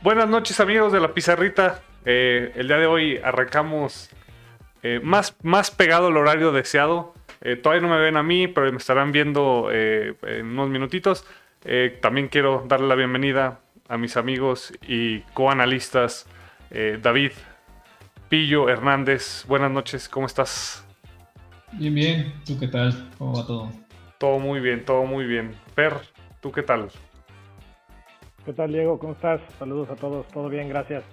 Buenas noches amigos de la pizarrita. Eh, el día de hoy arrancamos eh, más, más pegado al horario deseado. Eh, todavía no me ven a mí, pero me estarán viendo en unos minutitos. también quiero darle la bienvenida a mis amigos y coanalistas David Pillo Hernández. Buenas noches, ¿cómo estás? Bien, bien. ¿Tú qué tal? ¿Cómo va todo? Todo muy bien, todo muy bien. Per, ¿tú qué tal? ¿Qué tal, Diego? ¿Cómo estás? Saludos a todos. Todo bien, gracias.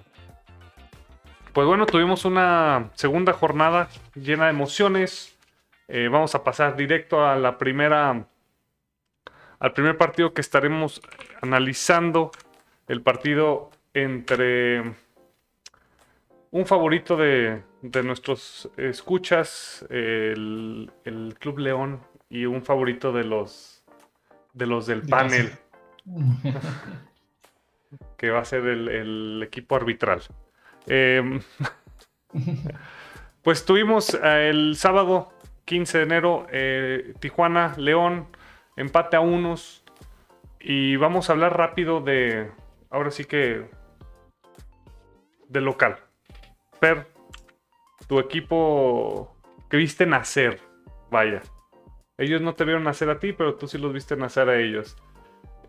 Pues bueno, tuvimos una segunda jornada llena de emociones. Eh, vamos a pasar directo a la primera, al primer partido que estaremos analizando. El partido entre un favorito de, nuestros escuchas, el, Club León, y un favorito de los, de los del panel. que va a ser el, equipo arbitral. Em, pues tuvimos eh, el sábado 15 de enero eh, Tijuana, León, empate a unos. Y vamos a hablar rápido de, ahora sí que, del local. Per, tu equipo que viste nacer, vaya. Ellos no te vieron nacer a ti, pero tú sí los viste nacer a ellos.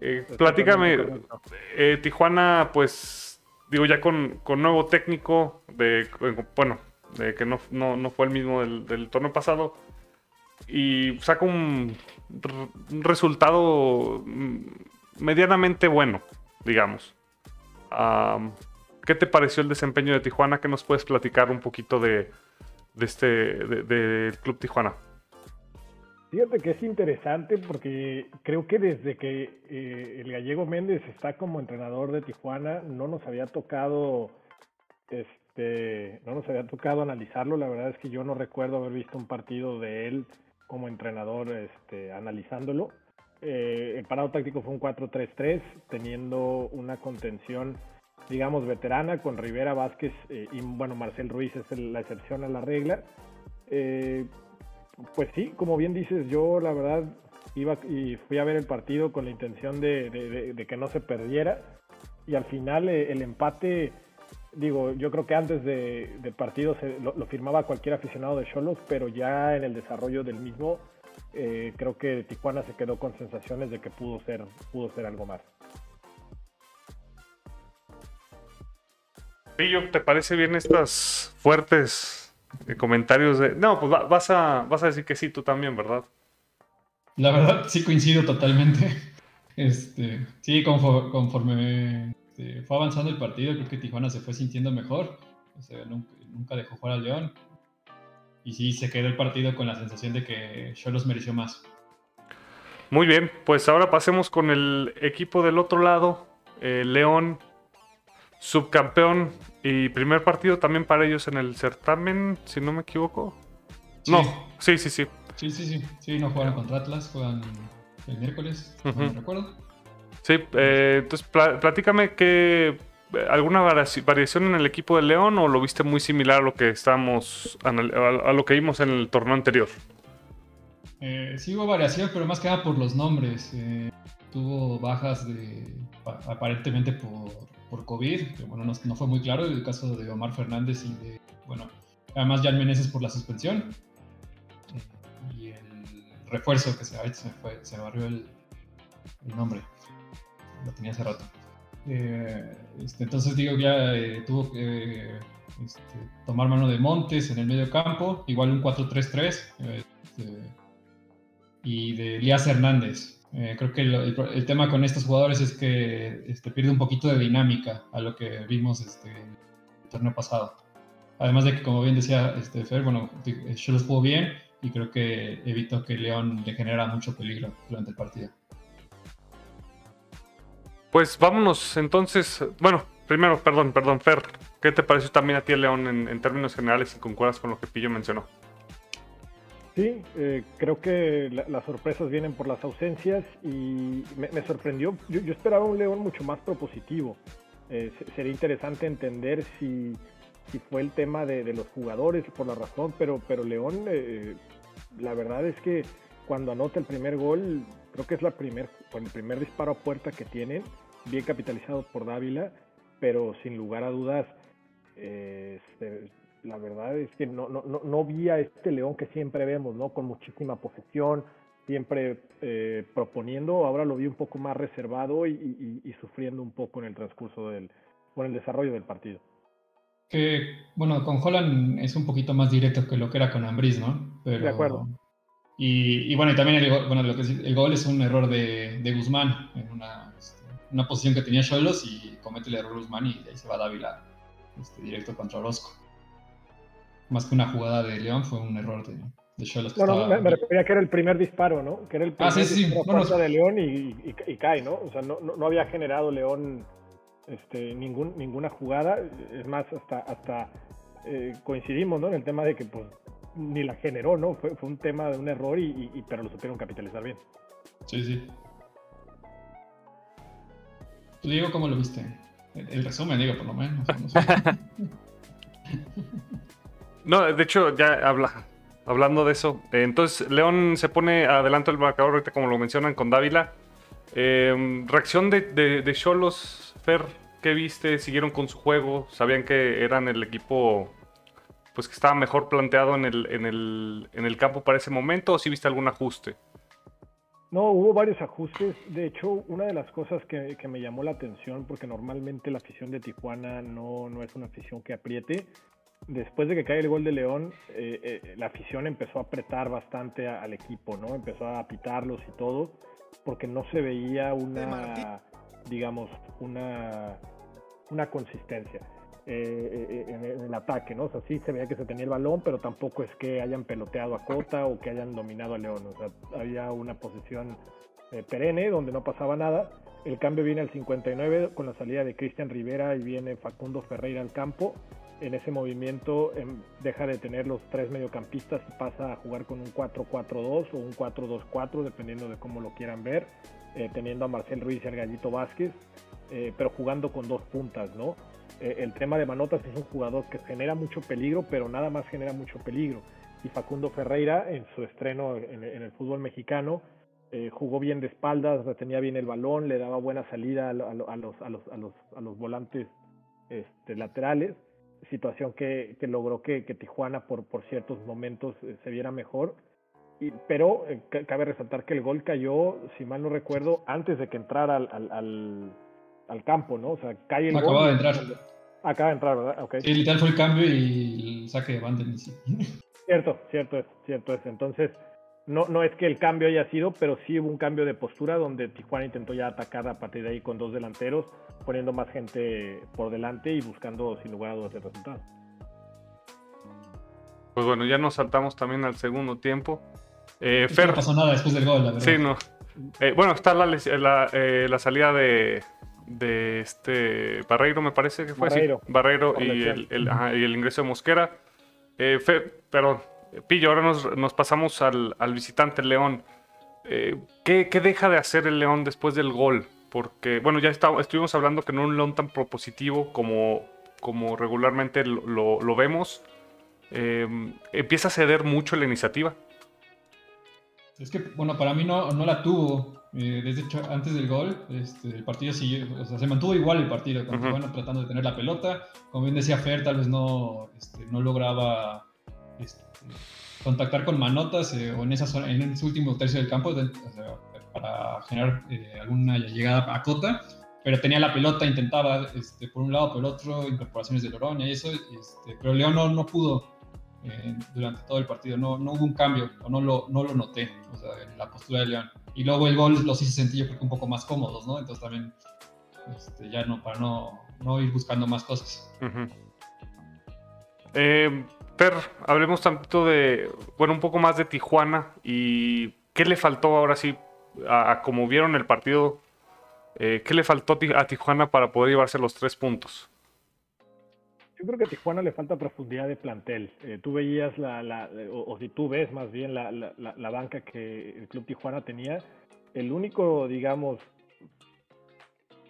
Eh, platícame, eh, Tijuana, pues, digo, ya con, nuevo técnico, de, bueno, de que no, fue el mismo del, torneo pasado, y saca un, resultado mm, medianamente bueno, digamos. ¿Qué te pareció el desempeño de Tijuana? ¿Qué nos puedes platicar un poquito de, de este, del Club Tijuana? Fíjate que es interesante porque creo que desde que eh, el gallego Méndez está como entrenador de Tijuana no nos había tocado este no nos había tocado analizarlo. La verdad es que yo no recuerdo haber visto un partido de él como entrenador este, analizándolo. Eh, el parado táctico fue un 4-3-3, teniendo una contención, digamos, veterana con Rivera Vázquez eh, y, bueno, Marcel Ruiz es la excepción a la regla. Eh, pues sí, como bien dices, yo la verdad iba y fui a ver el partido con la intención de, que no se perdiera y al final eh, el empate, digo, yo creo que antes del partido lo, firmaba cualquier aficionado de Cholos, pero ya en el desarrollo del mismo eh, creo que Tijuana se quedó con sensaciones de que pudo ser, pudo ser algo más. Pillo, ¿te parece bien estas fuertes comentarios de... No, pues vas, a, vas a decir que sí, tú también, ¿verdad? La verdad, sí coincido totalmente. Este, sí, conforme, este, fue avanzando el partido, creo que Tijuana se fue sintiendo mejor. nunca, dejó jugar al León. Y sí, se quedó el partido con la sensación de que los mereció más. Muy bien, pues ahora pasemos con el equipo del otro lado. Eh, León subcampeón y primer partido también para ellos en el certamen, si no me equivoco. No, sí, sí, sí. Sí, sí, sí. Sí, no jugaron contra Atlas, juegan el miércoles, no me recuerdo. Sí, eh, entonces platícame que alguna variación en el equipo de León o lo viste muy similar a lo que estamos a lo que vimos en el torneo anterior. Eh, sí hubo variación, pero más que nada por los nombres. Eh, tuvo bajas de aparentemente por por COVID, que bueno, no, fue muy claro, el caso de Omar Fernández y de, bueno, además Jan Meneses por la suspensión. Eh, y el refuerzo que se, se, barrió el, nombre, lo tenía hace rato. Eh, este, entonces digo, ya eh, tuvo que este, tomar mano de Montes en el medio campo, igual un 4-3-3, este, y de Elías Hernández, eh, creo que el, tema con estos jugadores es que este, pierde un poquito de dinámica a lo que vimos este, el torneo pasado. Además de que, como bien decía este, Fer, bueno, yo los jugó bien y creo que evitó que León le generara mucho peligro durante el partido. Pues vámonos entonces, bueno, primero, perdón, perdón, Fer, ¿qué te pareció también a ti León en, términos generales y concuerdas con lo que Pillo mencionó? Sí, eh, creo que las sorpresas vienen por las ausencias y me, sorprendió. Yo, esperaba un León mucho más propositivo. Eh, sería interesante entender si, fue el tema de, los jugadores por la razón, pero, pero León, eh, la verdad es que cuando anota el primer gol, creo que es la primer, el primer disparo a puerta que tienen, bien capitalizado por Dávila. pero sin lugar a dudas, eh, la verdad es que no, no, no, no vi a este León que siempre vemos, ¿no? Con muchísima posesión, siempre eh, proponiendo, ahora lo vi un poco más reservado y, y, sufriendo un poco en el transcurso del, con el desarrollo del partido. Que, bueno, con Holland es un poquito más directo que lo que era con Ambris, ¿no? Pero, de acuerdo. Y, y, bueno, y también el, bueno, lo que, el gol es un error de, de Guzmán en una, este, una posición que tenía Cholos y comete el error Guzmán y de ahí se va Dávila este, directo contra Orozco. Más que una jugada de León, fue un error de, de Cholos. No, no, me, refería que era el primer disparo, ¿no? Que era el ah, primer disparo de León y, y, cae, ¿no? O sea, no, no, había generado León este, ningún, ninguna jugada. Es más, hasta, hasta eh, coincidimos, ¿no? En el tema de que, pues, ni la generó, ¿no? Fue, fue un tema de un error, y, y, pero lo supieron capitalizar bien. Sí, sí. ¿Tú, Diego, cómo lo viste? El, resumen, digo, por lo menos. No, de hecho, ya habla, hablando de eso. Eh, entonces, León se pone adelante el marcador, ahorita como lo mencionan, con Dávila. Eh, reacción de Cholos, Fer, ¿qué viste? ¿Siguieron con su juego? ¿Sabían que eran el equipo pues que estaba mejor planteado en el, en el, en el campo para ese momento o si viste algún ajuste? No, hubo varios ajustes. De hecho, una de las cosas que, me llamó la atención, porque normalmente la afición de Tijuana no, no es una afición que apriete, después de que cae el gol de León, eh, eh, la afición empezó a apretar bastante al equipo, ¿no? Empezó a pitarlos y todo, porque no se veía una, digamos, una, una consistencia. Eh, en, el ataque, ¿no? O sea, sí se veía que se tenía el balón, pero tampoco es que hayan peloteado a Cota o que hayan dominado a León. O sea, había una posición perenne donde no pasaba nada. El cambio viene al 59 con la salida de Cristian Rivera y viene Facundo Ferreira al campo en ese movimiento em, deja de tener los tres mediocampistas y pasa a jugar con un 4-4-2 o un 4-2-4, dependiendo de cómo lo quieran ver, eh, teniendo a Marcel Ruiz y al Gallito Vázquez, eh, pero jugando con dos puntas, ¿no? Eh, el tema de Manotas es un jugador que genera mucho peligro, pero nada más genera mucho peligro. Y Facundo Ferreira, en su estreno en, el fútbol mexicano, jugó bien de espaldas, retenía bien el balón, le daba buena salida a, los, a, los, a, los, a los volantes este, laterales situación que, que logró que, que, Tijuana por, por ciertos momentos eh, se viera mejor. Y, pero eh, cabe resaltar que el gol cayó, si mal no recuerdo, antes de que entrara al, al, al, campo, ¿no? O sea, cae el Acababa de entrar. Acaba de entrar, ¿verdad? Okay. Sí, literal fue el cambio y el saque de banda Cierto, cierto es, cierto es. Entonces, no, no es que el cambio haya sido, pero sí hubo un cambio de postura donde Tijuana intentó ya atacar a partir de ahí con dos delanteros, poniendo más gente por delante y buscando sin lugar a dudas el resultado. Pues bueno, ya nos saltamos también al segundo tiempo. Eh, no pasó nada después del gol, la verdad. Sí, no. Eh, bueno, está la, la, eh, la salida de, de, este Barreiro, me parece que fue Barreiro, así. Barreiro y el, el, y el, ingreso de Mosquera. Eh, Fer, perdón, Pillo, ahora nos, pasamos al, visitante León. Eh, ¿qué, deja de hacer el León después del gol? Porque, bueno, ya estuvimos hablando que no un León tan propositivo como, como regularmente lo, vemos. Em, empieza a ceder mucho la iniciativa. Es que, bueno, para mí no, no la tuvo. Eh, desde hecho, antes del gol, este, el partido siguió, o sea, se mantuvo igual el partido, tratando de tener la pelota. Como bien decía Fer, tal vez no, este, no lograba contactar con manotas eh, o en, esa en ese último tercio del campo para generar eh, alguna llegada a cota, pero tenía la pelota, intentaba este, por un lado, por el otro, incorporaciones de Loroña y eso, este, pero León no, pudo eh, durante todo el partido, no, no hubo un cambio, o no lo, no lo noté en la postura de León. Y luego el gol los hice sentir yo creo un poco más cómodos, ¿no? Entonces también este, ya no, para no, no ir buscando más cosas. Per, hablemos tanto de, bueno, un poco más de Tijuana y qué le faltó ahora sí, a, como vieron el partido, eh, qué le faltó a Tijuana para poder llevarse los tres puntos. Yo creo que a Tijuana le falta profundidad de plantel. Eh, tú veías la, o, si tú ves más bien la, la, banca que el Club Tijuana tenía, el único, digamos,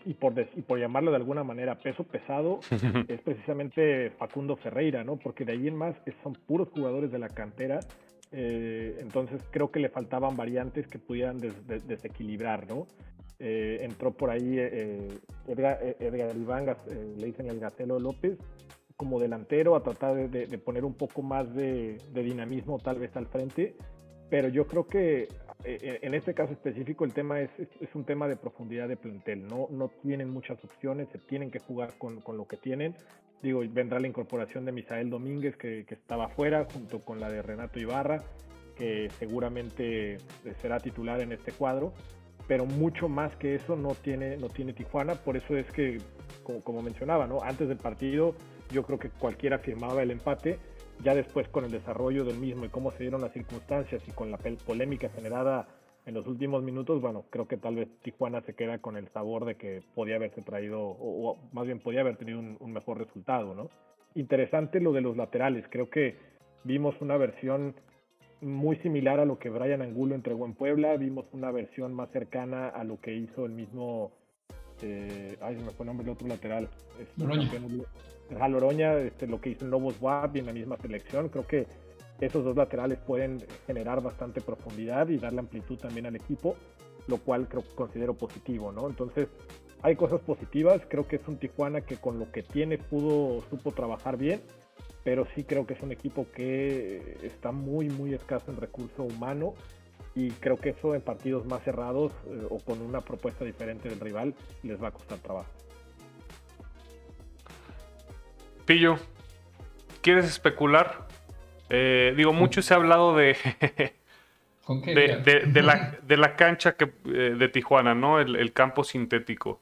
y por, y por llamarlo de alguna manera peso pesado, es precisamente Facundo Ferreira, ¿no? Porque de ahí en más son puros jugadores de la cantera Eh, entonces creo que le faltaban variantes que pudieran desequilibrar, ¿no? Eh, entró por ahí Edgar, Edgar, Iván, le dicen el Gacelo López, como delantero a tratar de, poner un poco más de, dinamismo tal vez al frente, pero yo creo que eh, en este caso específico el tema es, es, un tema de profundidad de plantel, no, no tienen muchas opciones, se tienen que jugar con, con lo que tienen. Digo, vendrá la incorporación de Misael Domínguez que, que estaba afuera junto con la de Renato Ibarra, que seguramente será titular en este cuadro pero mucho más que eso no tiene, no tiene Tijuana, por eso es que, como, como mencionaba, ¿no? antes del partido yo creo que cualquiera firmaba el empate. Ya después con el desarrollo del mismo y cómo se dieron las circunstancias y con la polémica generada en los últimos minutos, bueno, creo que tal vez Tijuana se queda con el sabor de que podía haberse traído, o, más bien podía haber tenido un, mejor resultado, ¿no? Interesante lo de los laterales, creo que vimos una versión muy similar a lo que Brian Angulo entregó en Puebla, vimos una versión más cercana a lo que hizo el mismo, eh, ay, se me fue el nombre del otro lateral, Loroña, este, lo que hizo en Lobos WAP y en la misma selección. Creo que esos dos laterales pueden generar bastante profundidad y darle amplitud también al equipo, lo cual creo considero positivo, ¿no? Entonces, hay cosas positivas. Creo que es un Tijuana que con lo que tiene pudo, supo trabajar bien, pero sí creo que es un equipo que está muy, muy escaso en recurso humano y creo que eso en partidos más cerrados eh, o con una propuesta diferente del rival les va a costar trabajo. Pillo, ¿quieres especular? Eh, digo, mucho se ha hablado de, de, la, cancha que, eh, de Tijuana, ¿no? El, campo sintético.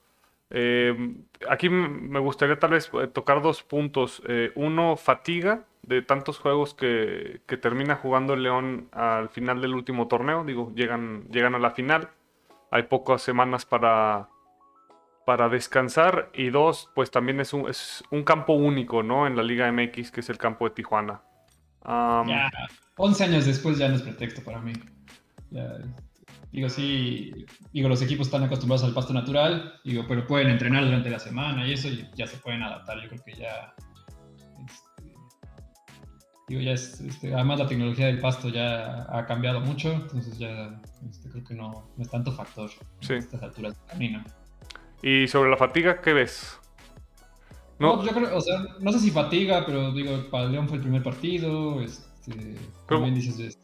Eh, aquí me gustaría tal vez tocar dos puntos. uno, fatiga de tantos juegos que, que, termina jugando el León al final del último torneo. Digo, llegan, llegan a la final. Hay pocas semanas para, para descansar y dos, pues también es un, es un campo único, ¿no? En la Liga MX, que es el campo de Tijuana. ya, 11 años después ya no es pretexto para mí. digo, sí, digo, los equipos están acostumbrados al pasto natural, digo, pero pueden entrenar durante la semana y eso y ya se pueden adaptar. Yo creo que ya... Este, digo, ya es, este, además la tecnología del pasto ya ha cambiado mucho, entonces ya este, creo que no, es tanto factor sí. a estas alturas del camino. Y sobre la fatiga, ¿qué ves? No, yo creo, o sea, no sé si fatiga, pero digo, para León fue el primer partido. Este,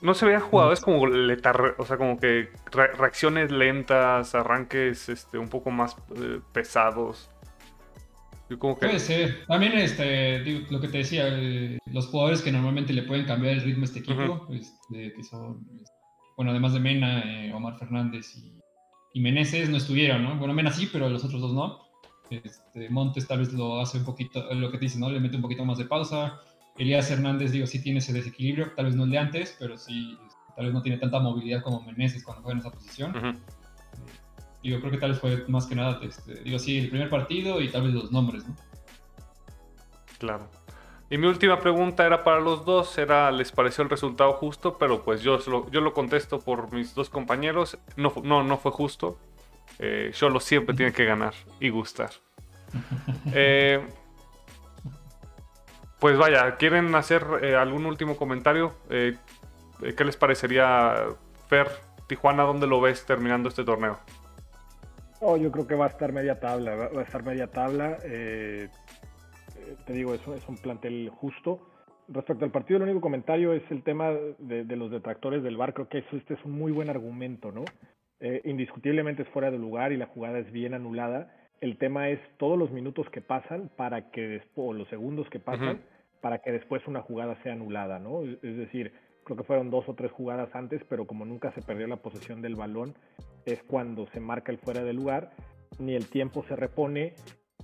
no se veía jugadores como letar, o sea, como que reacciones lentas, arranques este, un poco más eh, pesados. Puede ser. También este, lo que te decía, eh, los jugadores que normalmente le pueden cambiar el ritmo a este equipo, este, que son, bueno, además de Mena, eh, Omar Fernández y y Meneses no estuvieron, ¿no? Bueno, Mena sí, pero los otros dos no. Este, Montes tal vez lo hace un poquito, lo que te dice, ¿no? Le mete un poquito más de pausa. Elías Hernández, digo, sí tiene ese desequilibrio, tal vez no el de antes, pero sí, tal vez no tiene tanta movilidad como Meneses cuando juega en esa posición. Uh Digo, creo que tal vez fue más que nada, este, digo, sí, el primer partido y tal vez los nombres, ¿no? Claro. Y mi última pregunta era para los dos, era ¿les pareció el resultado justo? Pero pues yo lo, yo lo contesto por mis dos compañeros, no, no, no fue justo. Eh, lo siempre tiene que ganar y gustar. Eh, pues vaya, ¿quieren hacer eh, algún último comentario? Eh, ¿Qué les parecería Fer Tijuana? ¿Dónde lo ves terminando este torneo? Oh, yo creo que va a estar media tabla, va a estar media tabla te digo, eso es un plantel justo. Respecto al partido, el único comentario es el tema de, los detractores del bar. Creo que eso, este es un muy buen argumento, ¿no? Eh, indiscutiblemente es fuera de lugar y la jugada es bien anulada. El tema es todos los minutos que pasan para que después, o los segundos que pasan, para que después una jugada sea anulada, ¿no? Es decir, creo que fueron dos o tres jugadas antes, pero como nunca se perdió la posesión del balón, es cuando se marca el fuera de lugar, ni el tiempo se repone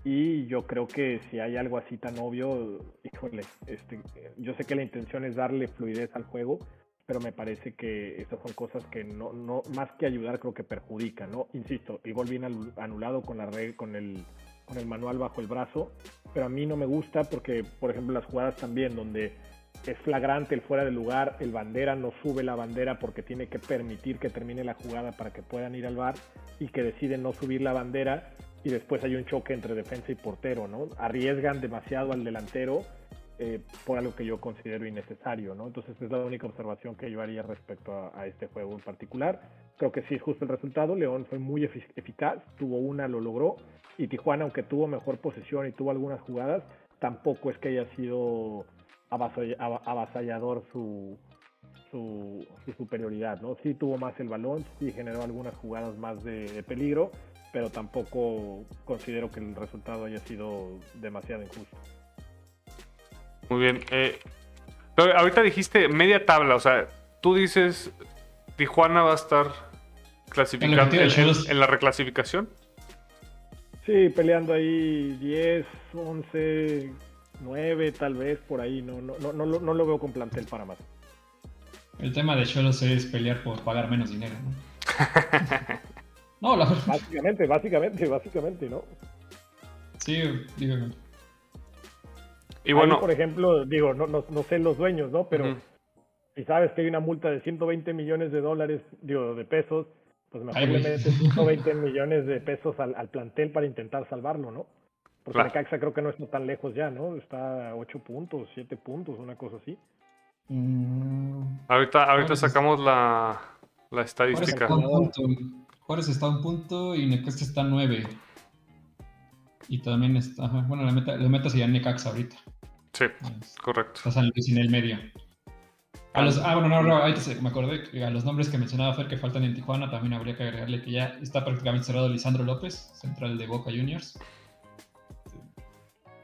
y yo creo que si hay algo así tan obvio, híjole, este, yo sé que la intención es darle fluidez al juego, pero me parece que estas son cosas que no, no más que ayudar, creo que perjudican, ¿no? Insisto, el gol viene anulado con la red, con el, con el manual bajo el brazo, pero a mí no me gusta porque, por ejemplo, las jugadas también donde es flagrante el fuera de lugar, el bandera no sube la bandera porque tiene que permitir que termine la jugada para que puedan ir al bar y que deciden no subir la bandera y después hay un choque entre defensa y portero, ¿no? Arriesgan demasiado al delantero eh, por algo que yo considero innecesario, ¿no? Entonces es la única observación que yo haría respecto a, este juego en particular. Creo que sí es justo el resultado. León fue muy eficaz, tuvo una, lo logró. Y Tijuana, aunque tuvo mejor posesión y tuvo algunas jugadas, tampoco es que haya sido avasallador su, su, superioridad, ¿no? Sí tuvo más el balón, sí generó algunas jugadas más de peligro, pero tampoco considero que el resultado haya sido demasiado injusto. Muy bien. Eh, ahorita dijiste media tabla, o sea, tú dices Tijuana va a estar clasificando en, la reclasificación. Sí, peleando ahí 10, 11, 9 tal vez por ahí. No, no, no, no, no lo veo con plantel para más. El tema de Cholos es pelear por pagar menos dinero, ¿no? no, la Básicamente, básicamente, básicamente, ¿no? Sí, digo. Y bueno, por ejemplo, digo, no, no, no, sé los dueños, ¿no? Pero si sabes que hay una multa de 120 millones de dólares, digo, de pesos, pues mejor le metes 120 millones de pesos al, al, plantel para intentar salvarlo, ¿no? Porque claro. Necaxa creo que no está tan lejos ya, ¿no? Está a 8 puntos, 7 puntos, una cosa así. Mm. Ahorita, ahorita sacamos la, la estadística. Juárez está a un punto y Necaxa está a 9. Y también está, bueno, la meta, la meta sería Necaxa ahorita. Sí, correcto. Está San Luis en el medio. A los, ah, bueno, no, no, ahorita me acordé que a los nombres que mencionaba Fer que faltan en Tijuana también habría que agregarle que ya está prácticamente cerrado Lisandro López, central de Boca Juniors.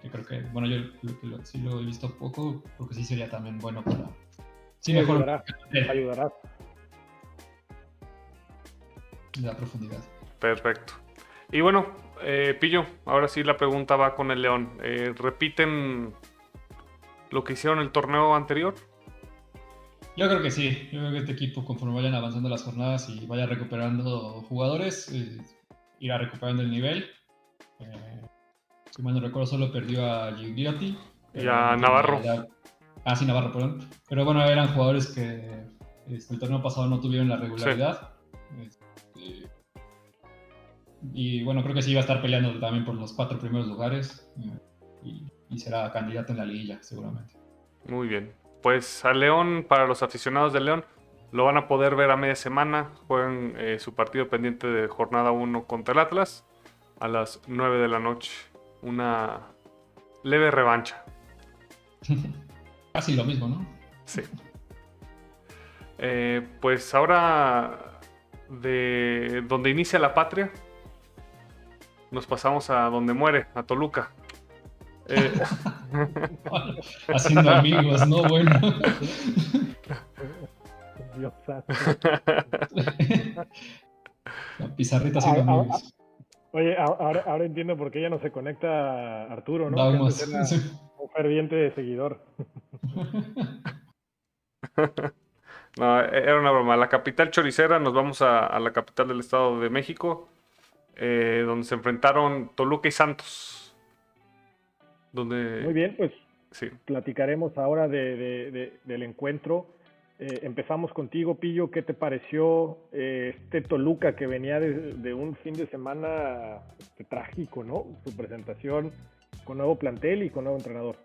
Que creo que, bueno, yo lo, sí lo he visto poco, porque sí sería también bueno para. Sí, mejor. Ayudará. ayudará. La profundidad. Perfecto. Y bueno, eh, Pillo, ahora sí la pregunta va con el León. Eh, ¿Repiten lo que hicieron el torneo anterior? Yo creo que sí. Yo creo que este equipo, conforme vayan avanzando las jornadas y vaya recuperando jugadores, eh, irá recuperando el nivel. si mal no recuerdo, solo perdió a Gigliotti. Y a Navarro. ah, sí, Navarro, perdón. Pero bueno, eran jugadores que este, el torneo pasado no tuvieron la regularidad. Y bueno, creo que sí va a estar peleando también por los cuatro primeros lugares. y, y será candidato en la liguilla, seguramente. Muy bien pues a León, para los aficionados de León, lo van a poder ver a media semana. Juegan eh, su partido pendiente de jornada 1 contra el Atlas a las 9 de la noche. Una leve revancha. Casi lo mismo, ¿no? Sí. Eh, pues ahora de donde inicia la patria, nos pasamos a donde muere, a Toluca. Eh, Haciendo amigos, ¿no? Bueno. Dios Pizarrita haciendo ah, ah, amigos. Oye, ahora, ahora, entiendo por qué ya no se conecta Arturo, ¿no? Vamos. Un ferviente seguidor. No, era una broma. La capital choricera, nos vamos a, la capital del Estado de México, eh, donde se enfrentaron Toluca y Santos. Muy bien, pues platicaremos ahora de, del encuentro. Eh, empezamos contigo, Pillo. ¿Qué te pareció eh, este Toluca que venía de, un fin de semana este, trágico, ¿no? Su presentación con nuevo plantel y con nuevo entrenador.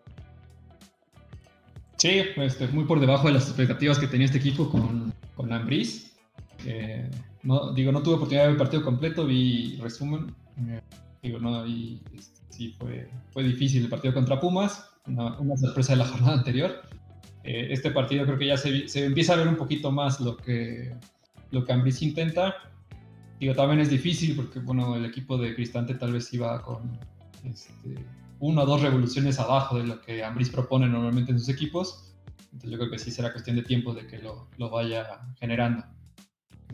Sí, este, muy por debajo de las expectativas que tenía este equipo con, con no, digo, no tuve oportunidad de ver el partido completo, vi resumen. Eh, digo, no, y este, sí fue, fue difícil el partido contra Pumas, una, sorpresa de la jornada anterior. Eh, este partido creo que ya se, empieza a ver un poquito más lo que, lo que Ambris intenta. Digo, también es difícil porque, bueno, el equipo de Cristante tal vez iba con este, una o dos revoluciones abajo de lo que Ambris propone normalmente en sus equipos. Entonces yo creo que sí será cuestión de tiempo de que lo, lo vaya generando.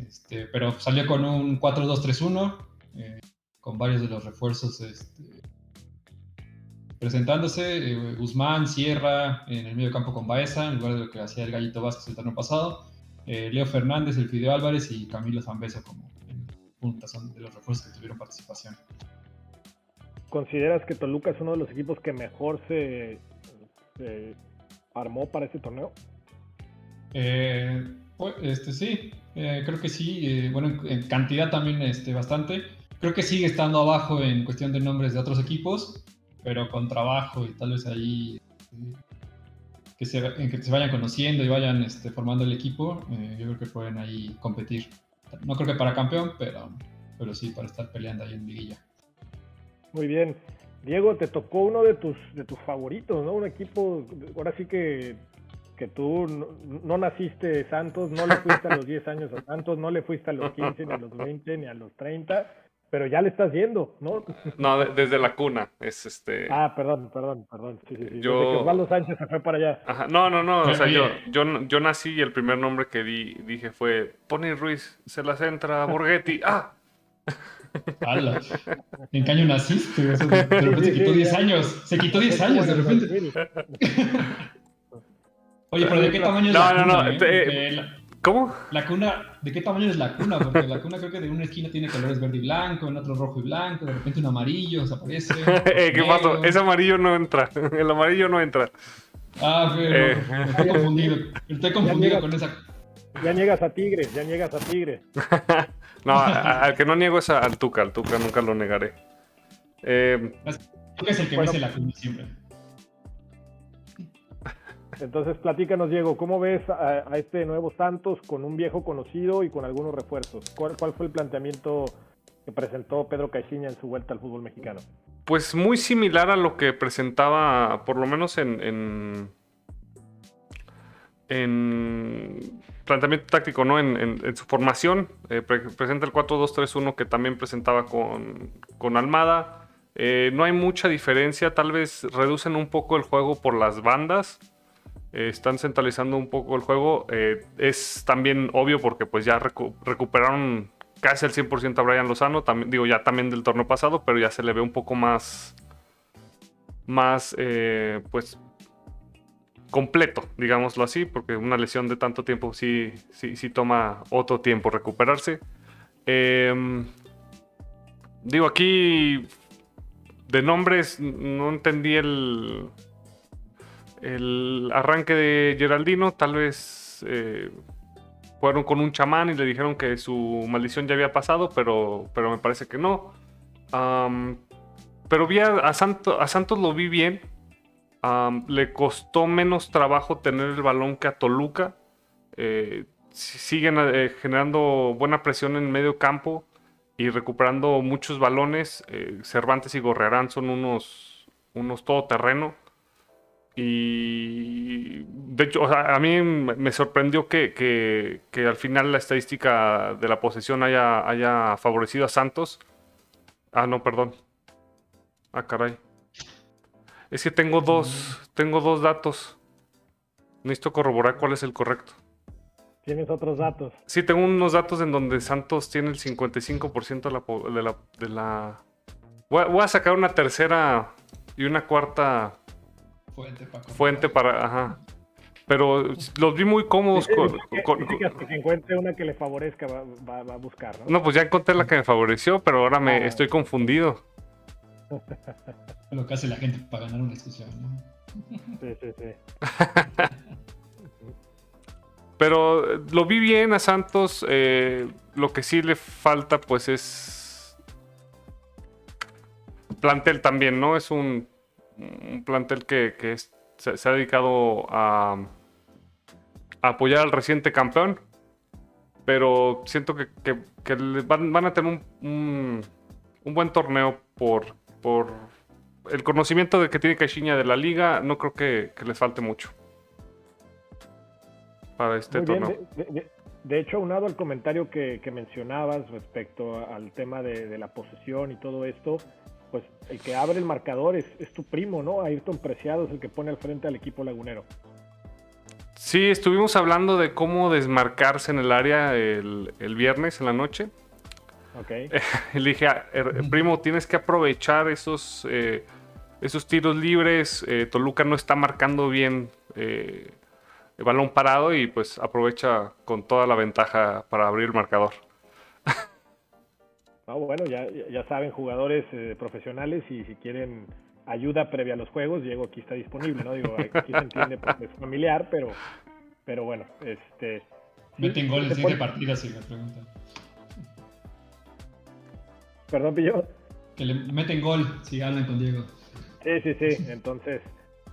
Este, pero salió con un 4-2-3-1, eh, con varios de los refuerzos este, presentándose eh, Guzmán, Sierra en el medio campo con Baeza, en lugar de lo que hacía el Gallito Vázquez el torneo pasado, eh, Leo Fernández, el Fideo Álvarez y Camilo Zambeso como en punta, son de los refuerzos que tuvieron participación. ¿Consideras que Toluca es uno de los equipos que mejor se, armó para este torneo? Eh, pues, este, sí, creo que sí. bueno, en, cantidad también este, bastante. Creo que sigue estando abajo en cuestión de nombres de otros equipos, pero con trabajo y tal vez ahí que se, en que se vayan conociendo y vayan este, formando el equipo, eh, yo creo que pueden ahí competir. No creo que para campeón, pero, pero sí para estar peleando ahí en liguilla. Muy bien. Diego, te tocó uno de tus, de tus favoritos, ¿no? Un equipo, ahora sí que, que tú no, no naciste Santos, no le fuiste a los 10 años a Santos, no le fuiste a los 15, ni a los 20, ni a los 30 pero ya le estás viendo, ¿no? No, de- desde la cuna. Es este. Ah, perdón, perdón, perdón. Sí, sí, sí. Yo- Desde que Osvaldo Sánchez se fue para allá. Ajá, No, no, no. O sea, yo, yo, yo nací y el primer nombre que di, dije fue Pony Ruiz, se la centra a Borghetti. ¡Ah! ¿En qué año naciste? De repente se quitó 10 años. Se quitó 10 años de repente. Oye, pero ¿de qué tamaño es No, la no, cuna? no, eh? Porque la, ¿Cómo? la cuna, ¿de qué tamaño es la cuna? Porque la cuna creo que de una esquina tiene colores verde y blanco, en otro rojo y blanco, de repente un amarillo desaparece. Eh, ¿Qué pasó? Ese amarillo no entra. El amarillo no entra. Ah, pero Eh. estoy confundido. Estoy confundido con esa. Ya llegas a Tigres, ya llegas a Tigres. No, al que no niego es a- al Tuca. Al Tuca nunca lo negaré. Eh, que es el que Bueno. mece la cuna siempre. Entonces, platícanos, Diego, ¿cómo ves a, este nuevo Santos con un viejo conocido y con algunos refuerzos? ¿Cuál, fue el planteamiento que presentó Pedro Caixinha en su vuelta al fútbol mexicano? Pues muy similar a lo que presentaba, por lo menos en, en, en planteamiento táctico, ¿no? En, su formación. Eh, pre- presenta el 4-2-3-1 que también presentaba con, con Almada. Eh, no hay mucha diferencia, tal vez reducen un poco el juego por las bandas. Eh, están centralizando un poco el juego. Eh, es también obvio porque pues ya recu- recuperaron casi al 100% a Brian Lozano, también, digo ya también del torneo pasado, pero ya se le ve un poco más, más, eh, pues, completo, digámoslo así, porque una lesión de tanto tiempo sí, sí, sí toma otro tiempo recuperarse. Em, digo, aquí de nombres no entendí el, el arranque de Geraldino, tal vez eh, fueron con un chamán y le dijeron que su maldición ya había pasado, pero, pero me parece que no. Pero vi a, Santo- a Santos lo vi bien. Le costó menos trabajo tener el balón que a Toluca. Eh, si- siguen eh, generando buena presión en medio campo y recuperando muchos balones. Cervantes y Gorrearán son unos, unos todoterreno. Y de hecho, o sea, a mí me sorprendió que, que- que al final la estadística de la posesión haya, haya favorecido a Santos. Ah, no, perdón. Ah, caray. Es que tengo dos, tengo dos datos. Necesito corroborar cuál es el correcto. Tienes otros datos. Sí, tengo unos datos en donde Santos tiene el 55% de la, de la... de la- Voy, a, voy a sacar una tercera y una cuarta Fuente, Paco. fuente para... Ajá. Pero los vi muy cómodos Dice- con... dice que- con- dice que hasta que encuentre una que le favorezca va, va- va a buscar, ¿no? No, pues ya encontré la que me favoreció, pero ahora me Ah. estoy confundido. Lo que hace la gente para ganar una discusión, ¿no? Sí, sí, sí. Pero lo vi bien a Santos. eh, lo que sí le falta, pues, es plantel también, ¿no? Es un, un plantel que, que es- se, se ha dedicado a, a apoyar al reciente campeón. Pero siento que, que- que van, van a tener un, un- un buen torneo por, por el conocimiento de que tiene Caixinha de la liga. No creo que, les falte mucho para este Muy torneo. De, de- de- de hecho, aunado al comentario que, mencionabas respecto al tema de, de la posesión y todo esto, pues el que abre el marcador es, es tu primo, ¿no? Ayrton Preciado es el que pone al frente al equipo lagunero. Sí, estuvimos hablando de cómo desmarcarse en el área el, el viernes en la noche. ¿Ok? Le dije, "Ah, er- primo, tienes que aprovechar esos, eh, esos tiros libres. Eh, Toluca no está marcando bien eh, el balón parado y pues aprovecha con toda la ventaja para abrir el marcador. Ah, bueno, ya, ya saben, jugadores eh, profesionales y si quieren ayuda previa a los juegos, Diego aquí está disponible, ¿no? Digo, aquí se entiende porque es familiar, pero, pero bueno, este... Meten sí, gol en se siguiente pone- partida, si me preguntan. Perdón, Pillo. Que le meten gol si ganan con Diego. Sí, sí, sí. Entonces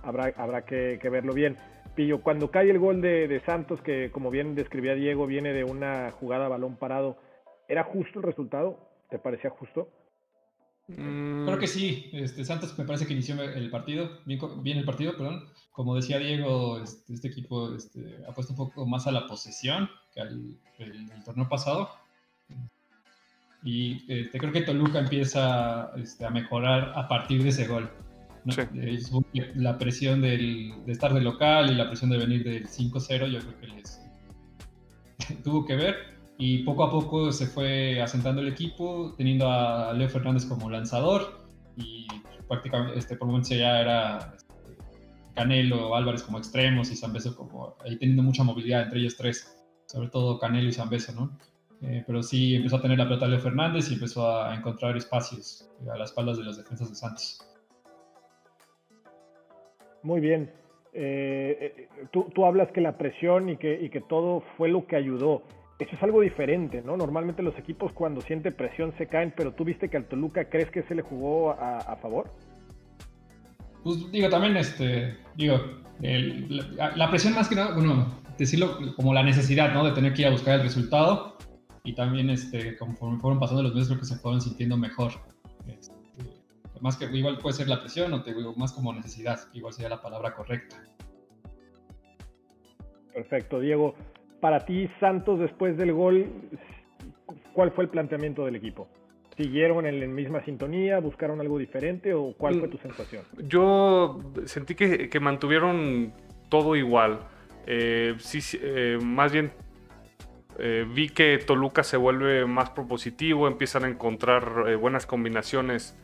habrá, habrá que, que verlo bien. Pillo, cuando cae el gol de, Santos, que como bien describía Diego, viene de una jugada a balón parado, ¿era justo el resultado? ¿Te parecía justo? Mm. Creo que sí. Este, Santos me parece que inició el partido, bien, el partido, perdón. Como decía Diego, este, este equipo este, ha puesto un poco más a la posesión que al el, torneo pasado. Y este, creo que Toluca empieza este, a mejorar a partir de ese gol. La presión de estar de local y la presión de venir del 5-0, yo creo que les tuvo que ver. Y poco a poco se fue asentando el equipo, teniendo a Leo Fernández como lanzador. Y prácticamente este, por momentos ya era este, Canelo, Álvarez como extremos y Zambeso como ahí teniendo mucha movilidad entre ellos tres, sobre todo Canelo y Zambeso, ¿no? Eh, pero sí empezó a tener la pelota Leo Fernández y empezó a encontrar espacios a las espaldas de las defensas de Santos. Muy bien. Eh, eh, tú, hablas que la presión y que, y que todo fue lo que ayudó. Eso es algo diferente, ¿no? Normalmente los equipos cuando siente presión se caen, pero tú viste que al Toluca, ¿crees que se le jugó a, favor? Pues digo, también, este, digo, la, presión más que nada, bueno, decirlo como la necesidad, ¿no? De tener que ir a buscar el resultado y también, este, conforme fueron pasando los meses, creo que se fueron sintiendo mejor. Este, más que igual puede ser la presión o te digo más como necesidad, igual sería la palabra correcta. Perfecto, Diego. Para ti, Santos, después del gol, ¿cuál fue el planteamiento del equipo? ¿Siguieron en la misma sintonía? ¿Buscaron algo diferente? ¿O cuál fue tu sensación? Yo sentí que, mantuvieron todo igual. Eh, sí, eh, más bien eh, vi que Toluca se vuelve más propositivo, empiezan a encontrar buenas combinaciones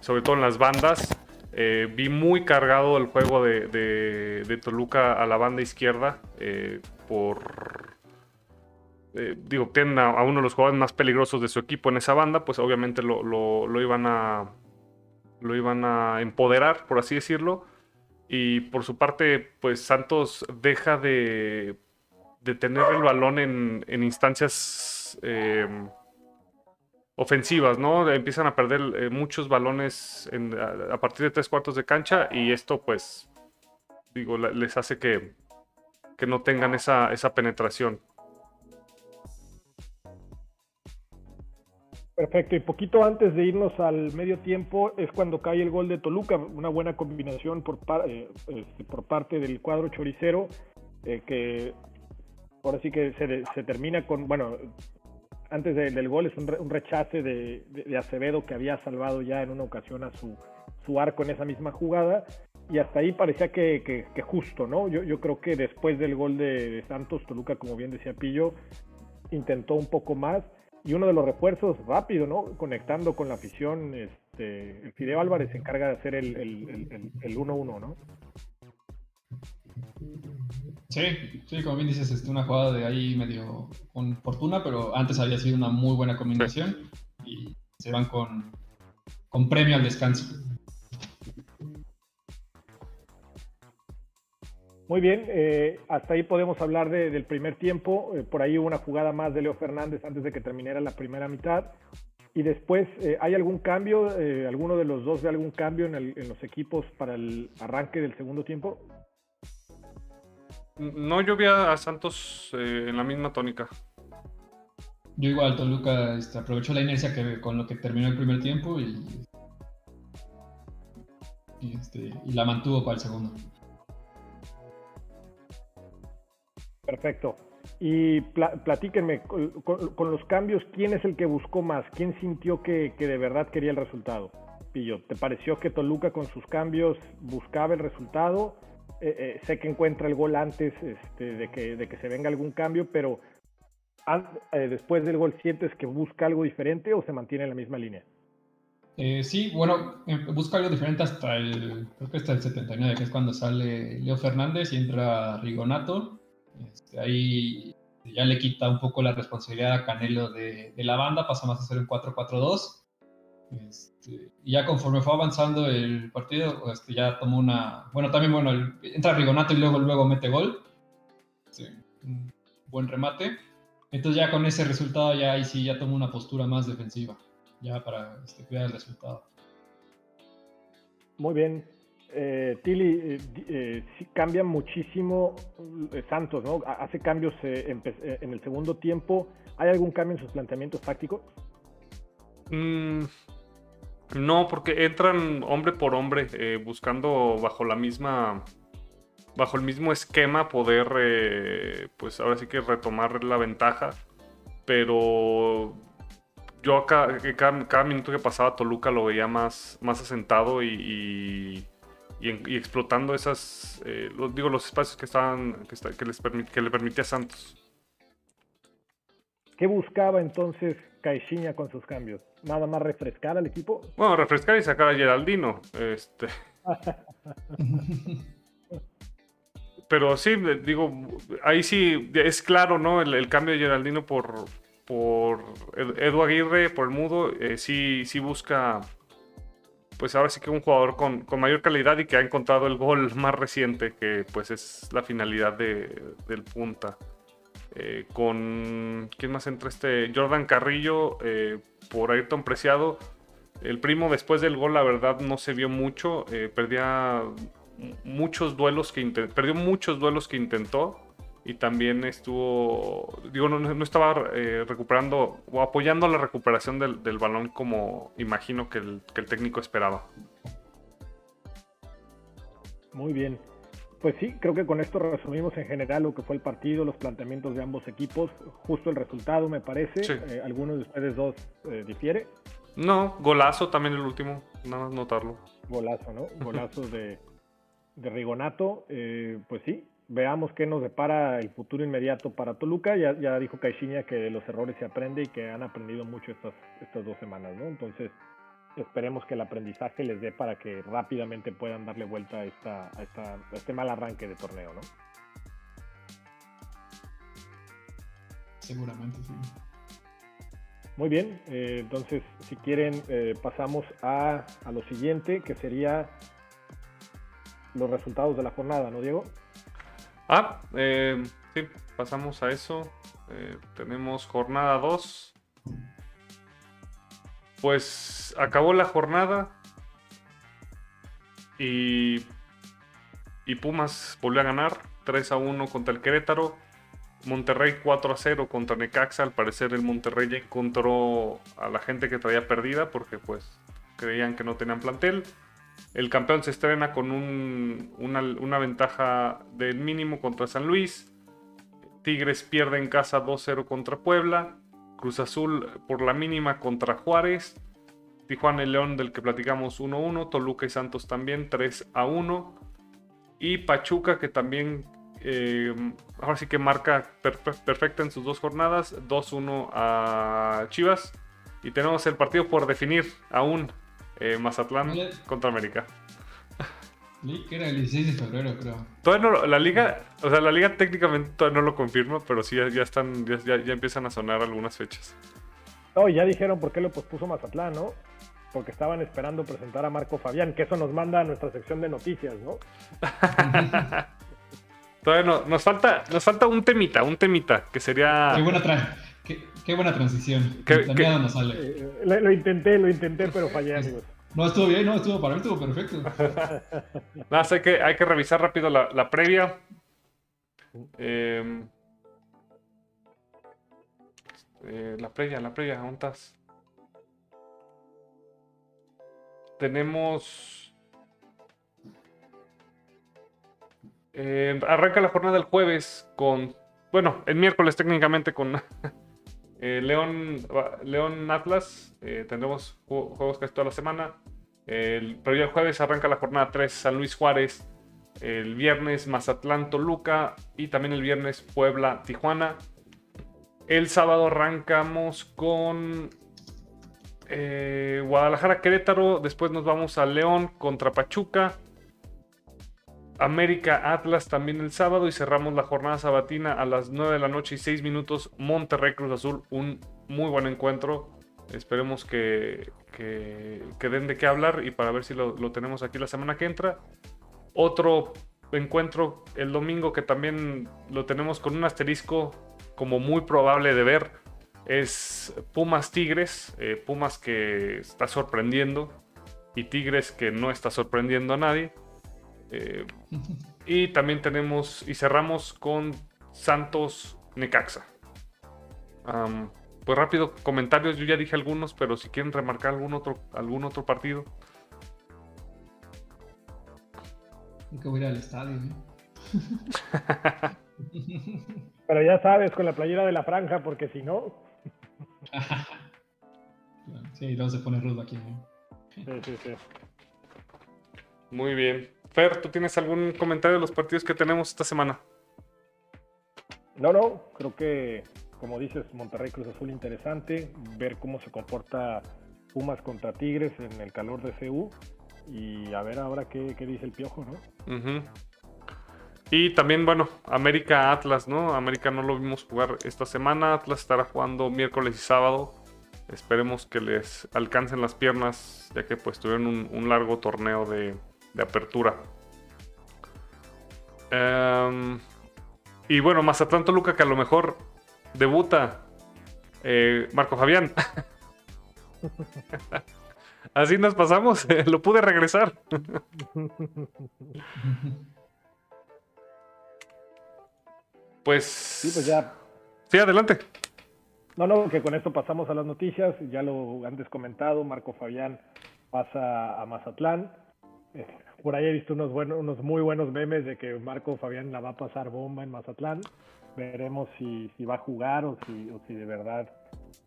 sobre todo en las bandas. Eh, vi muy cargado el juego de, Toluca a la banda izquierda eh, por... Eh, digo, tienen a, uno de los jugadores más peligrosos de su equipo en esa banda, pues obviamente lo, iban a... Lo iban a empoderar, por así decirlo. Y por su parte, pues Santos deja de, de tener el balón en, en instancias ofensivas, ¿no? Empiezan a perder eh, muchos balones a, partir de tres cuartos de cancha y esto pues, digo, les hace que, que no tengan esa, esa penetración. Perfecto, y poquito antes de irnos al medio tiempo es cuando cae el gol de Toluca, una buena combinación por, eh, este, por parte del cuadro choricero, eh, que ahora sí que se, se, termina con, bueno, antes del gol es un, rechace de, Acevedo que había salvado ya en una ocasión a su, su arco en esa misma jugada. Y hasta ahí parecía que, justo, ¿no? Yo, yo, creo que después del gol de, Santos, Toluca, como bien decía Pillo, intentó un poco más. Y uno de los refuerzos rápido, ¿no? Conectando con la afición, este, el Fideo Álvarez se encarga de hacer el 1-1, ¿no? Sí, sí, como bien dices, es este, una jugada de ahí medio con fortuna, pero antes había sido una muy buena combinación y se van con, con premio al descanso. Muy bien, eh, hasta ahí podemos hablar del primer tiempo. Eh, por ahí hubo una jugada más de Leo Fernández antes de que terminara la primera mitad. Y después, eh, ¿hay algún cambio? ¿Alguno de los dos ve algún cambio en, en, los equipos para el arranque del segundo tiempo? No, yo vi a Santos eh, en la misma tónica. Yo igual, Toluca este, aprovechó la inercia que, con lo que terminó el primer tiempo y, y, este, la mantuvo para el segundo. Perfecto. Y platíquenme, con, los cambios, ¿quién es el que buscó más? ¿Quién sintió que, que de verdad quería el resultado? Pillo, ¿te pareció que Toluca con sus cambios buscaba el resultado? Eh, eh, sé que encuentra el gol antes este, de, que, de que se venga algún cambio, pero eh, después del gol sientes que busca algo diferente o se mantiene en la misma línea? sí, bueno, busca algo diferente hasta el, creo que hasta el 79, que es cuando sale Leo Fernández y entra Rigonato. Este, ahí ya le quita un poco la responsabilidad a Canelo de la banda, pasa más a ser un 4-4-2 este, y ya conforme fue avanzando el partido, este, ya tomó una. Bueno, también, bueno, entra Rigonato y luego, luego mete gol. un buen remate. Entonces, ya con ese resultado, ya ahí sí, ya tomó una postura más defensiva, ya para este, cuidar el resultado. Muy bien. eh, Tilly, eh, cambia muchísimo Santos, ¿no? Hace cambios en, el segundo tiempo. ¿Hay algún cambio en sus planteamientos tácticos? Mm, no, porque entran hombre por hombre, buscando bajo la misma bajo el mismo esquema poder, eh, pues ahora sí que retomar la ventaja. Pero yo cada, cada, minuto que pasaba Toluca lo veía más, más asentado y, y, explotando esas, eh, digo, los espacios que estaban, que, les que le permitía Santos. ¿Qué buscaba entonces Caixinha con sus cambios? ¿Nada más refrescar al equipo? Bueno, refrescar y sacar a Geraldino. Este. pero sí, digo, ahí sí es claro, ¿no? El, cambio de Geraldino por, por Edu Aguirre, por el Mudo, eh, sí, sí busca, pues ahora sí que un jugador con, mayor calidad y que ha encontrado el gol más reciente, que pues es la finalidad del punta. Eh, con, ¿quién más entra este? Jordan Carrillo, eh, por Ayrton Preciado. El primo después del gol, la verdad, no se vio mucho. perdía muchos duelos que perdió muchos duelos que intentó y también estuvo, digo, no, estaba eh, recuperando o apoyando la recuperación del, balón como imagino que el, técnico esperaba. Muy bien. Pues sí, creo que con esto resumimos en general lo que fue el partido, los planteamientos de ambos equipos, justo el resultado me parece. Eh, ¿Alguno de ustedes dos eh, difiere? No, golazo también el último, nada más notarlo. Golazo, ¿no? Golazo de, de Rigonato, eh, pues sí, veamos qué nos depara el futuro inmediato para Toluca. Ya, ya dijo Caixinha que de los errores se aprende y que han aprendido mucho estas, estas dos semanas, ¿no? Entonces, esperemos que el aprendizaje les dé para que rápidamente puedan darle vuelta a, esta, a, este mal arranque de torneo, ¿no? Seguramente, sí. Muy bien, eh, entonces si quieren eh, pasamos a, a lo siguiente, que sería los resultados de la jornada, ¿no, Diego? Ah, eh, sí, pasamos a eso. Eh, tenemos jornada 2. Pues acabó la jornada y, y Pumas volvió a ganar 3 a 1 contra el Querétaro. Monterrey 4 a 0 contra Necaxa. Al parecer el Monterrey ya encontró a la gente que traía perdida porque pues creían que no tenían plantel. El campeón se estrena con una, ventaja del mínimo contra San Luis. Tigres pierde en casa 2-0 contra Puebla. Cruz Azul por la mínima contra Juárez. Tijuana y León del que platicamos 1-1. Toluca y Santos también 3-1. Y Pachuca que también eh, ahora sí que marca perfecta en sus dos jornadas. 2-1 a Chivas. Y tenemos el partido por definir aún eh, Mazatlán contra América. Que era el 16 de febrero, creo. Todavía no, la liga, o sea, la liga técnicamente todavía no lo confirma, pero sí ya, están, ya, ya, empiezan a sonar algunas fechas. No, ya dijeron por qué lo pospuso Mazatlán, ¿no? Porque estaban esperando presentar a Marco Fabián, que eso nos manda a nuestra sección de noticias, ¿no? todavía no, nos falta, nos falta un temita, un temita, que sería. Qué buena, Qué, buena transición. no sale. Eh, lo, intenté, lo intenté, pero fallé, amigos. No, estuvo bien, no, estuvo para mí, estuvo perfecto. Nada, hay que, hay que revisar rápido la, previa. Em, eh, la previa, la previa, ¿dónde estás? Tenemos. Em, arranca la jornada el jueves con. Bueno, el miércoles técnicamente con Eh, León, León Atlas, eh, tendremos juegos casi toda la semana. El, pero el jueves arranca la jornada 3 San Luis Juárez. El viernes Mazatlán Toluca. Y también el viernes Puebla Tijuana. El sábado arrancamos con eh, Guadalajara Querétaro. Después nos vamos a León contra Pachuca. América Atlas también el sábado y cerramos la jornada sabatina a las 9 de la noche y 6 minutos Monterrey Cruz Azul, un muy buen encuentro. Esperemos que, que, den de qué hablar y para ver si lo, tenemos aquí la semana que entra. Otro encuentro el domingo que también lo tenemos con un asterisco como muy probable de ver es Pumas Tigres, eh, Pumas que está sorprendiendo y Tigres que no está sorprendiendo a nadie. Eh, y también tenemos y cerramos con Santos Necaxa. Pues rápido, comentarios, yo ya dije algunos, pero si quieren remarcar algún otro, algún otro partido. Nunca voy a ir al estadio. ¿eh? Pero ya sabes, con la playera de la franja, porque si no, sí, luego se pone rudo aquí. ¿no? sí, sí, sí. Muy bien. Fer, ¿tú tienes algún comentario de los partidos que tenemos esta semana? No, no, creo que, como dices, Monterrey Cruz Azul interesante, ver cómo se comporta Pumas contra Tigres en el calor de CU y a ver ahora qué, qué dice el piojo, ¿no? Y también, bueno, América Atlas, ¿no? América no lo vimos jugar esta semana. Atlas estará jugando miércoles y sábado. Esperemos que les alcancen las piernas, ya que pues tuvieron un, un largo torneo de, de apertura. Em, y bueno, Mazatlán Toluca, que a lo mejor debuta eh, Marco Fabián. Así nos pasamos, lo pude regresar. Pues. Sí, pues ya. Sí, adelante. No, no, que con esto pasamos a las noticias. Ya lo antes comentado, Marco Fabián pasa a Mazatlán. Por ahí he visto unos, buenos, unos muy buenos memes de que Marco Fabián la va a pasar bomba en Mazatlán. Veremos si, si va a jugar o si, o si de verdad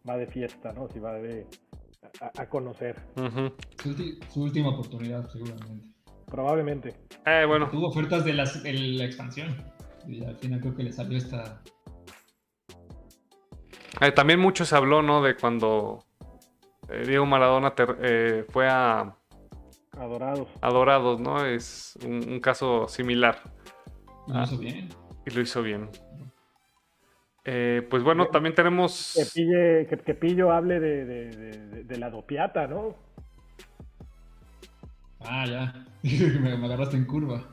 va de fiesta, ¿no? Si va de, a, a conocer. Su, última oportunidad, seguramente. Probablemente. Eh, bueno, Tuvo ofertas de, las- de la expansión. Y al final creo que le salió esta. eh, también mucho se habló, ¿no? De cuando eh, Diego Maradona ter- eh, fue a, Adorados. a Dorados, ¿no? Es un, un caso similar. y Lo Ah. hizo bien. Y lo hizo bien. Eh, pues bueno, también tenemos. Que, pille, que, que Pillo hable de, de, de- de la dopiata, ¿no? Ah, ya. me, me agarraste en curva.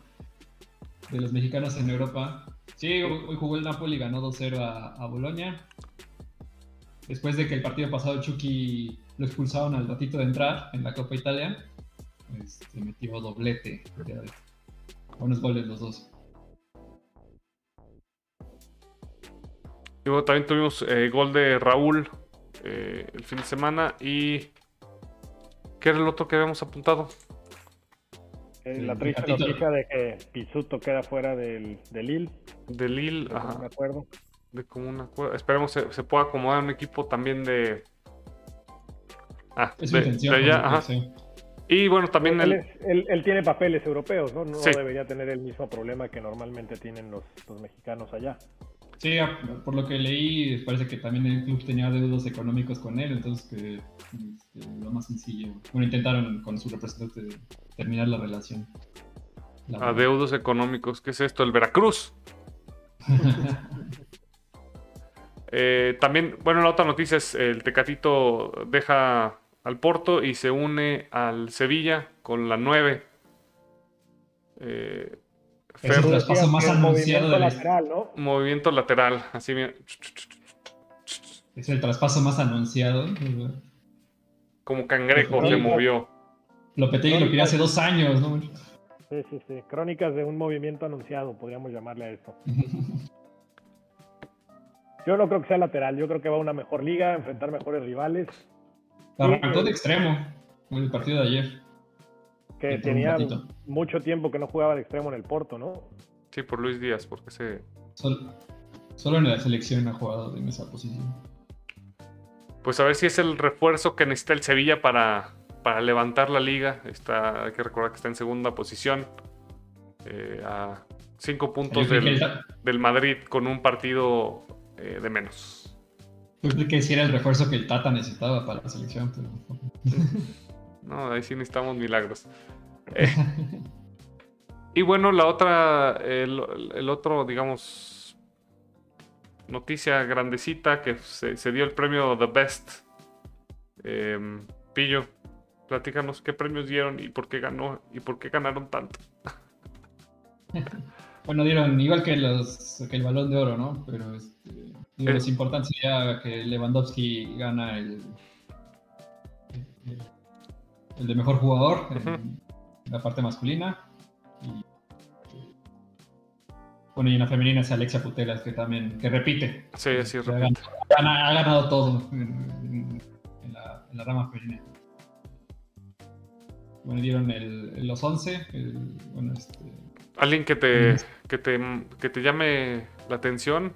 De los mexicanos en Europa. Sí, hoy, hoy jugó el Napoli y ganó 2-0 a, a Bolonia. Después de que el partido pasado Chucky lo expulsaron al ratito de entrar en la Copa Italia, este, metió doblete. Ya, Buenos goles los dos. Y bueno, también tuvimos eh, gol de Raúl eh, el fin de semana. Y. ¿Qué era el otro que habíamos apuntado? Eh, la triste noticia de que Pisuto queda fuera del, del Lille, De Lille. no Ajá. me acuerdo. De común acuerdo. Esperemos se, se pueda acomodar un equipo también de. Ah, Es de, su intención. de allá, ajá. Y bueno, también él, él- él tiene papeles europeos, ¿no? No Sí. debería tener el mismo problema que normalmente tienen los, los mexicanos allá. Sí, a- por lo que leí, parece que también el club tenía deudos económicos con él, entonces que este, lo más sencillo. Bueno, intentaron con su representante terminar la relación. La- Adeudos económicos. ¿Qué es esto? El Veracruz. Eh, también, bueno, la otra noticia es el Tecatito deja al Porto y se une al Sevilla con la 9. Eh, Es el más el anunciado movimiento de la- lateral, ¿no? movimiento lateral. Así mira, es el traspaso más anunciado. como cangrejo se movió. Lopetegui lo quería hace dos años, ¿no? Sí, sí, sí. Crónicas de un movimiento anunciado, podríamos llamarle a eso. Yo no creo que sea lateral, yo creo que va a una mejor liga, a enfrentar mejores rivales, Arrancó de extremo en el partido de ayer. que tenía mucho tiempo que no jugaba de extremo en el Porto, ¿no? Sí, por Luis Díaz, porque se. Sol- solo en la selección ha jugado en esa posición. Pues a ver si es el refuerzo que necesita el Sevilla para, para levantar la liga. Está, hay que recordar que está en segunda posición. eh, a cinco puntos del, el- del Madrid con un partido eh, de menos. Yo creí que sí era el refuerzo que el Tata necesitaba para la selección, pero No, ahí sí necesitamos milagros. Eh, y bueno, la otra, el, el otro, digamos, noticia grandecita que se, se dio el premio The Best. Em, Pillo, platícanos qué premios dieron y por qué ganó y por qué ganaron tanto. Bueno, dieron igual que, los, que el balón de oro, ¿no? Pero este, digo, Eh. los importantes sería que Lewandowski gana el, el, el de mejor jugador en la parte masculina. Y Bueno, y en la femenina es Alexia Putelas, que también, que repite. Sí, sí, Ha repite. ganado, ha ganado todo en, en- en la, en la rama femenina. Bueno, dieron el, los 11. el- bueno, este, Alguien que te, Mm. que te, que te llame la atención.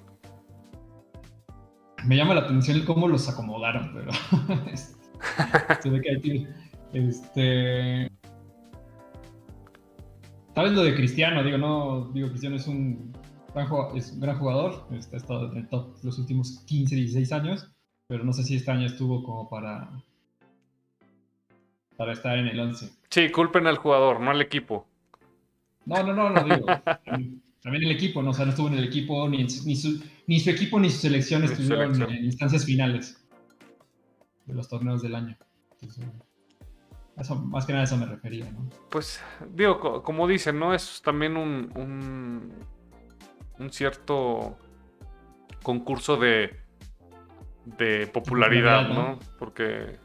Me llama la atención el cómo los acomodaron, pero este, se ve que hay que- este tal vez lo de Cristiano, digo, no, digo, Cristiano es un gran, jugado- es un gran jugador, ha estado en el top los últimos 15, 16 años, pero no sé si este año estuvo como para para estar en el 11. Sí, culpen al jugador, no al equipo. No, no, no, no digo. También el equipo, ¿no? O sea, no estuvo en el equipo, ni, ni, su, ni su equipo ni su selección Ni estuvieron selección. en instancias finales de los torneos del año. Entonces, eso, más que nada a eso me refería, ¿no? Pues, digo, co- como dicen, ¿no? Es también un, un, un cierto concurso de, de popularidad, Popularidad, ¿no? ¿no? Porque,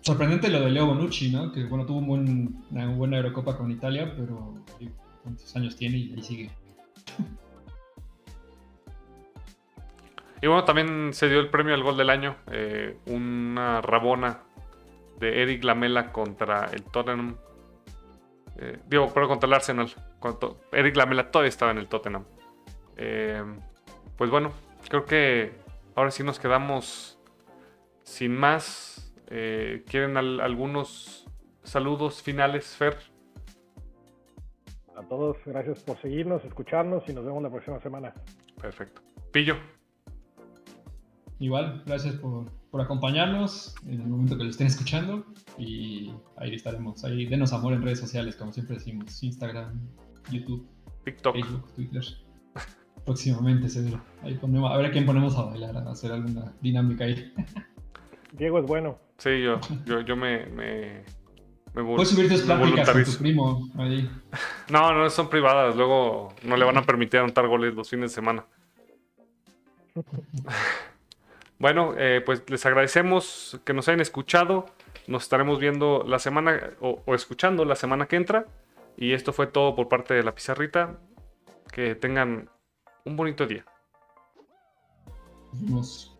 Sorprendente lo de Leo Bonucci, ¿no? Que bueno, tuvo un buen- una buena Eurocopa con Italia, pero digo, ¿cuántos años tiene y ahí sigue? y bueno, también se dio el premio al gol del año, eh, una rabona de Eric Lamela contra el Tottenham. Eh, digo, pero contra el Arsenal. Eric Lamela todavía estaba en el Tottenham. Eh, pues bueno, creo que ahora sí nos quedamos sin más. Eh, ¿Quieren al- algunos saludos finales, Fer? A todos, gracias por seguirnos, escucharnos y nos vemos la próxima semana. Perfecto. Pillo. Igual, gracias por, por acompañarnos en el momento que lo estén escuchando y ahí estaremos. Ahí denos amor en redes sociales, como siempre decimos, Instagram, YouTube, TikTok. Facebook, Twitter. Próximamente, seguro. Ahí ponemos, a ver a quién ponemos a bailar, a hacer alguna dinámica ahí. Diego es bueno. Sí, yo, yo, yo me, me, me Puedes subir tus pláticas con tu primo ahí. No, no son privadas. Luego no le van a permitir anotar goles los fines de semana. Bueno, eh, pues les agradecemos que nos hayan escuchado. Nos estaremos viendo la semana o, o escuchando la semana que entra. Y esto fue todo por parte de la pizarrita. Que tengan un bonito día. Nos